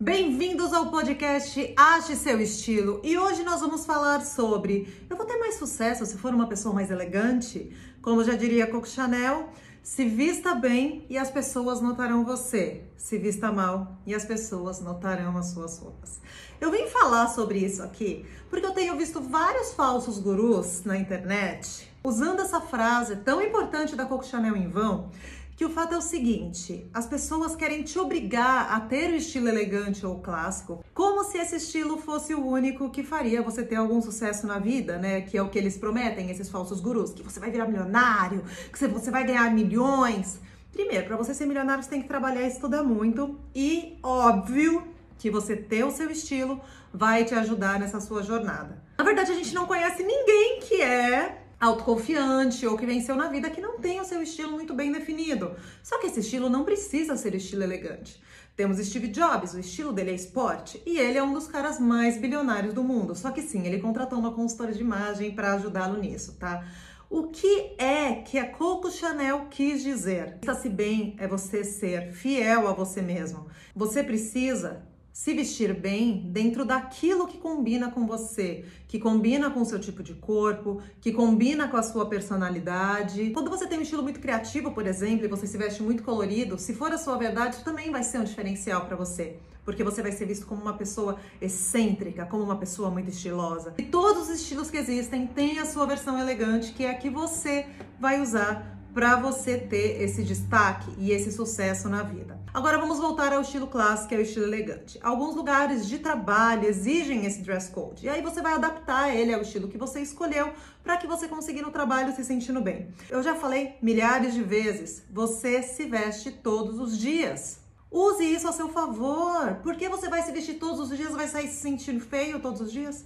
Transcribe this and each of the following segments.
Bem-vindos ao podcast Ache Seu Estilo e hoje nós vamos falar sobre eu vou ter mais sucesso se for uma pessoa mais elegante, como já diria Coco Chanel, se vista bem e as pessoas notarão você, se vista mal e as pessoas notarão as suas roupas. Eu vim falar sobre isso aqui porque eu tenho visto vários falsos gurus na internet usando essa frase tão importante da Coco Chanel em vão que o fato é o seguinte: as pessoas querem te obrigar a ter o estilo elegante ou clássico, como se esse estilo fosse o único que faria você ter algum sucesso na vida, né? Que é o que eles prometem, esses falsos gurus, que você vai virar milionário, que você vai ganhar milhões. Primeiro, para você ser milionário, você tem que trabalhar e estudar muito, e óbvio que você ter o seu estilo vai te ajudar nessa sua jornada. Na verdade, a gente não conhece ninguém que é autoconfiante ou que venceu na vida que não tem o seu estilo muito bem definido. Só que esse estilo não precisa ser estilo elegante. Temos Steve Jobs, o estilo dele é esporte e ele é um dos caras mais bilionários do mundo. Só que sim, ele contratou uma consultora de imagem para ajudá-lo nisso, tá? O que é que a Coco Chanel quis dizer? Está-se bem é você ser fiel a você mesmo. Você precisa se vestir bem dentro daquilo que combina com você, que combina com o seu tipo de corpo, que combina com a sua personalidade. Quando você tem um estilo muito criativo, por exemplo, e você se veste muito colorido, se for a sua verdade, também vai ser um diferencial para você, porque você vai ser visto como uma pessoa excêntrica, como uma pessoa muito estilosa. E todos os estilos que existem têm a sua versão elegante, que é a que você vai usar para você ter esse destaque e esse sucesso na vida. Agora vamos voltar ao estilo clássico, que é estilo elegante. Alguns lugares de trabalho exigem esse dress code, e aí você vai adaptar ele ao estilo que você escolheu para que você consiga no trabalho se sentindo bem. Eu já falei milhares de vezes, você se veste todos os dias. Use isso a seu favor. Por que você vai se vestir todos os dias e vai sair se sentindo feio todos os dias?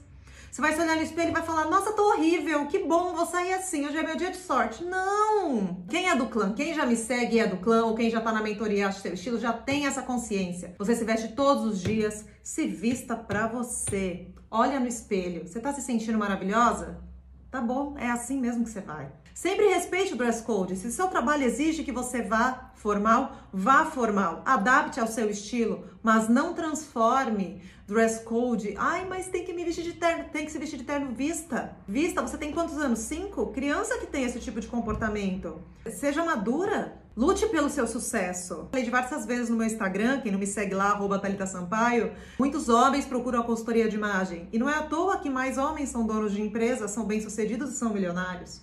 Você vai se olhar no espelho e vai falar: Nossa, tô horrível, que bom, vou sair assim, hoje é meu dia de sorte. Não! Quem é do clã, quem já me segue e é do clã, ou quem já tá na mentoria Acho Seu Estilo, já tem essa consciência. Você se veste todos os dias, se vista pra você. Olha no espelho, você tá se sentindo maravilhosa? Tá bom, é assim mesmo que você vai. Sempre respeite o dress code. Se seu trabalho exige que você vá formal, vá formal. Adapte ao seu estilo, mas não transforme dress code. Ai, mas tem que me vestir de terno. Tem que se vestir de terno vista. Vista, você tem quantos anos? Cinco? Criança que tem esse tipo de comportamento. Seja madura. Lute pelo seu sucesso. Falei diversas vezes no meu Instagram, quem não me segue lá, Thalita Sampaio, muitos homens procuram a consultoria de imagem. E não é à toa que mais homens são donos de empresas, são bem-sucedidos e são milionários.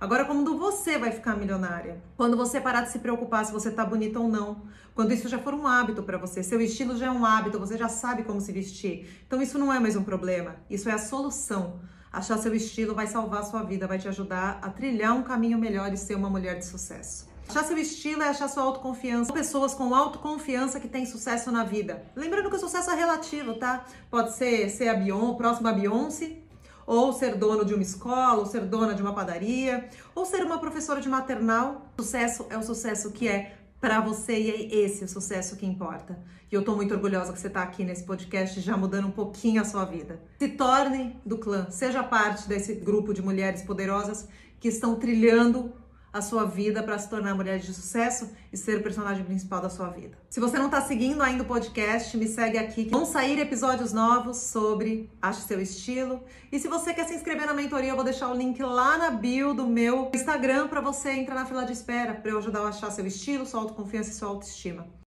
Agora, quando você vai ficar milionária? Quando você parar de se preocupar se você tá bonita ou não. Quando isso já for um hábito para você, seu estilo já é um hábito, você já sabe como se vestir. Então isso não é mais um problema, isso é a solução. Achar seu estilo vai salvar a sua vida, vai te ajudar a trilhar um caminho melhor e ser uma mulher de sucesso. Achar seu estilo é achar sua autoconfiança. Pessoas com autoconfiança que têm sucesso na vida. Lembrando que o sucesso é relativo, tá? Pode ser ser a Beyoncé, próxima a Beyoncé, ou ser dono de uma escola, ou ser dona de uma padaria, ou ser uma professora de maternal. Sucesso é o sucesso que é para você e é esse o sucesso que importa. E eu tô muito orgulhosa que você tá aqui nesse podcast já mudando um pouquinho a sua vida. Se torne do clã, seja parte desse grupo de mulheres poderosas que estão trilhando a sua vida para se tornar mulher de sucesso e ser o personagem principal da sua vida. Se você não está seguindo ainda o podcast, me segue aqui. Vão sair episódios novos sobre Ache Seu Estilo. E se você quer se inscrever na mentoria, eu vou deixar o link lá na bio do meu Instagram para você entrar na fila de espera para eu ajudar a achar seu estilo, sua autoconfiança e sua autoestima.